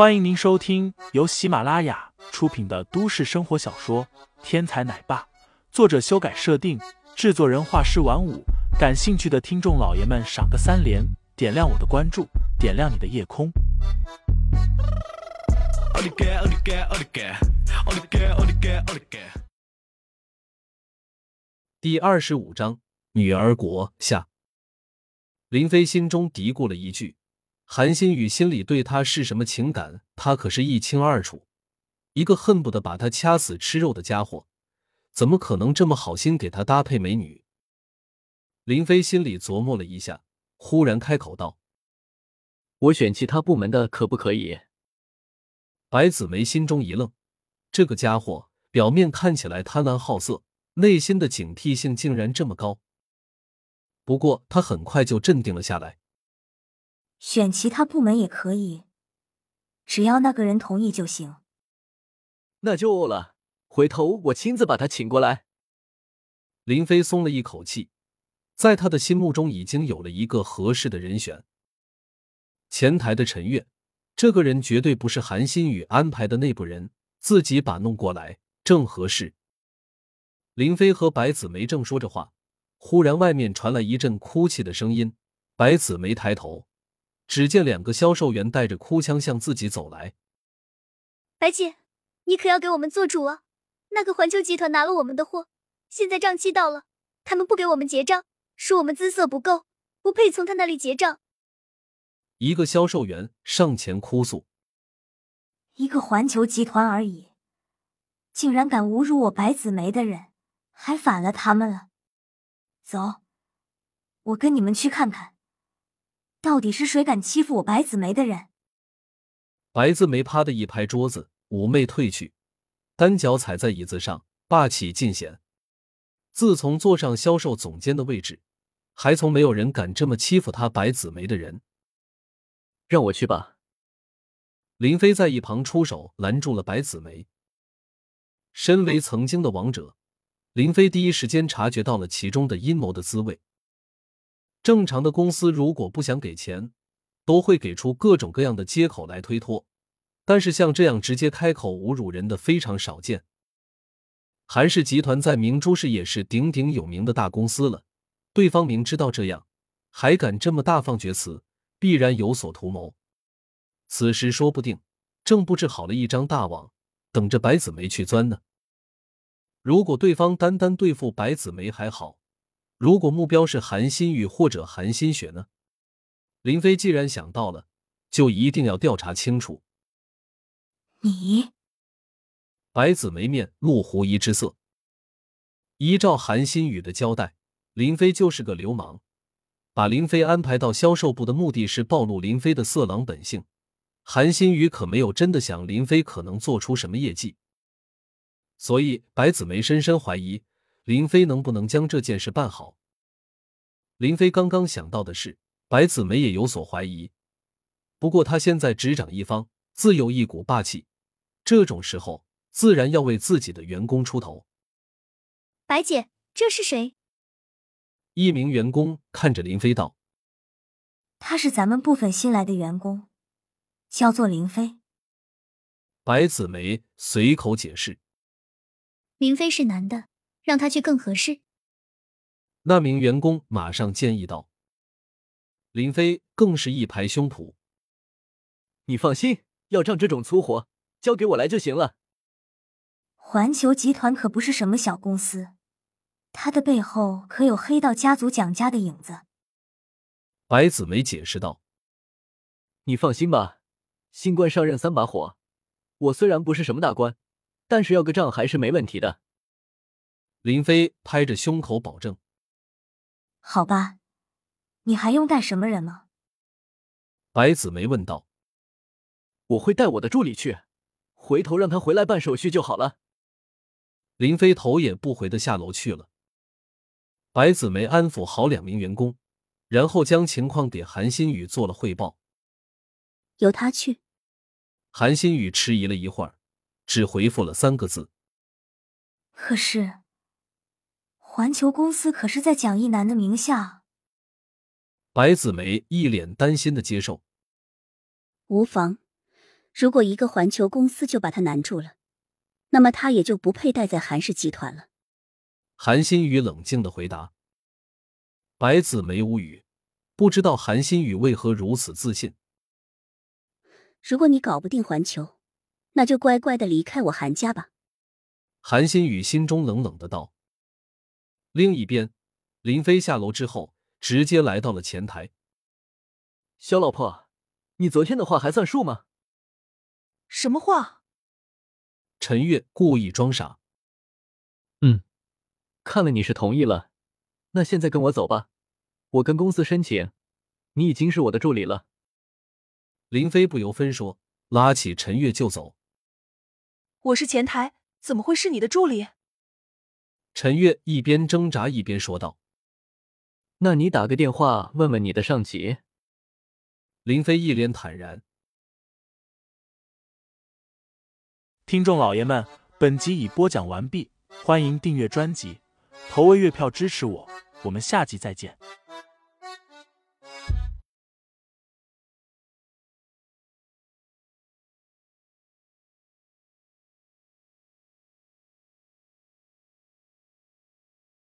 欢迎您收听由喜马拉雅出品的都市生活小说《天才奶爸》，作者修改设定，制作人画师晚舞。感兴趣的听众老爷们，赏个三连，点亮我的关注，点亮你的夜空。第二十五章，女儿国下。林飞心中嘀咕了一句。韩新宇心里对他是什么情感，他可是一清二楚。一个恨不得把他掐死吃肉的家伙，怎么可能这么好心给他搭配美女？林飞心里琢磨了一下，忽然开口道：“我选其他部门的可不可以？”白子梅心中一愣，这个家伙表面看起来贪婪好色，内心的警惕性竟然这么高。不过他很快就镇定了下来。选其他部门也可以，只要那个人同意就行。那就了，回头我亲自把他请过来。林飞松了一口气，在他的心目中已经有了一个合适的人选。前台的陈月，这个人绝对不是韩新宇安排的内部人，自己把弄过来正合适。林飞和白子梅正说着话，忽然外面传来一阵哭泣的声音。白子梅抬头。只见两个销售员带着哭腔向自己走来。白姐，你可要给我们做主啊！那个环球集团拿了我们的货，现在账期到了，他们不给我们结账，说我们姿色不够，不配从他那里结账。一个销售员上前哭诉：“一个环球集团而已，竟然敢侮辱我白子梅的人，还反了他们了。走，我跟你们去看看。”到底是谁敢欺负我白子梅的人？白子梅啪的一拍桌子，妩媚退去，单脚踩在椅子上，霸气尽显。自从坐上销售总监的位置，还从没有人敢这么欺负她白子梅的人。让我去吧。林飞在一旁出手拦住了白子梅。身为曾经的王者，林飞第一时间察觉到了其中的阴谋的滋味。正常的公司如果不想给钱，都会给出各种各样的借口来推脱。但是像这样直接开口侮辱人的非常少见。韩氏集团在明珠市也是鼎鼎有名的大公司了，对方明知道这样，还敢这么大放厥词，必然有所图谋。此时说不定正布置好了一张大网，等着白子梅去钻呢。如果对方单单对付白子梅还好。如果目标是韩新宇或者韩新雪呢？林飞既然想到了，就一定要调查清楚。你，白子梅面露狐疑之色。依照韩新宇的交代，林飞就是个流氓。把林飞安排到销售部的目的是暴露林飞的色狼本性。韩新宇可没有真的想林飞可能做出什么业绩，所以白子梅深深怀疑。林飞能不能将这件事办好？林飞刚刚想到的是，白子梅也有所怀疑。不过他现在执掌一方，自有一股霸气，这种时候自然要为自己的员工出头。白姐，这是谁？一名员工看着林飞道：“他是咱们部分新来的员工，叫做林飞。”白子梅随口解释：“林飞是男的。”让他去更合适。那名员工马上建议道：“林飞更是一拍胸脯，你放心，要账这种粗活交给我来就行了。环球集团可不是什么小公司，他的背后可有黑道家族蒋家的影子。”白子梅解释道：“你放心吧，新官上任三把火，我虽然不是什么大官，但是要个账还是没问题的。”林飞拍着胸口保证：“好吧，你还用带什么人吗？”白子梅问道。“我会带我的助理去，回头让他回来办手续就好了。”林飞头也不回的下楼去了。白子梅安抚好两名员工，然后将情况给韩新宇做了汇报。由他去。韩新宇迟疑了一会儿，只回复了三个字：“可是。”环球公司可是在蒋一南的名下。白子梅一脸担心的接受。无妨，如果一个环球公司就把他难住了，那么他也就不配待在韩氏集团了。韩新宇冷静的回答。白子梅无语，不知道韩新宇为何如此自信。如果你搞不定环球，那就乖乖的离开我韩家吧。韩新宇心中冷冷的道。另一边，林飞下楼之后，直接来到了前台。肖老婆，你昨天的话还算数吗？什么话？陈月故意装傻。嗯，看了你是同意了，那现在跟我走吧。我跟公司申请，你已经是我的助理了。林飞不由分说，拉起陈月就走。我是前台，怎么会是你的助理？陈月一边挣扎一边说道：“那你打个电话问问你的上级。”林飞一脸坦然。听众老爷们，本集已播讲完毕，欢迎订阅专辑，投喂月票支持我，我们下集再见。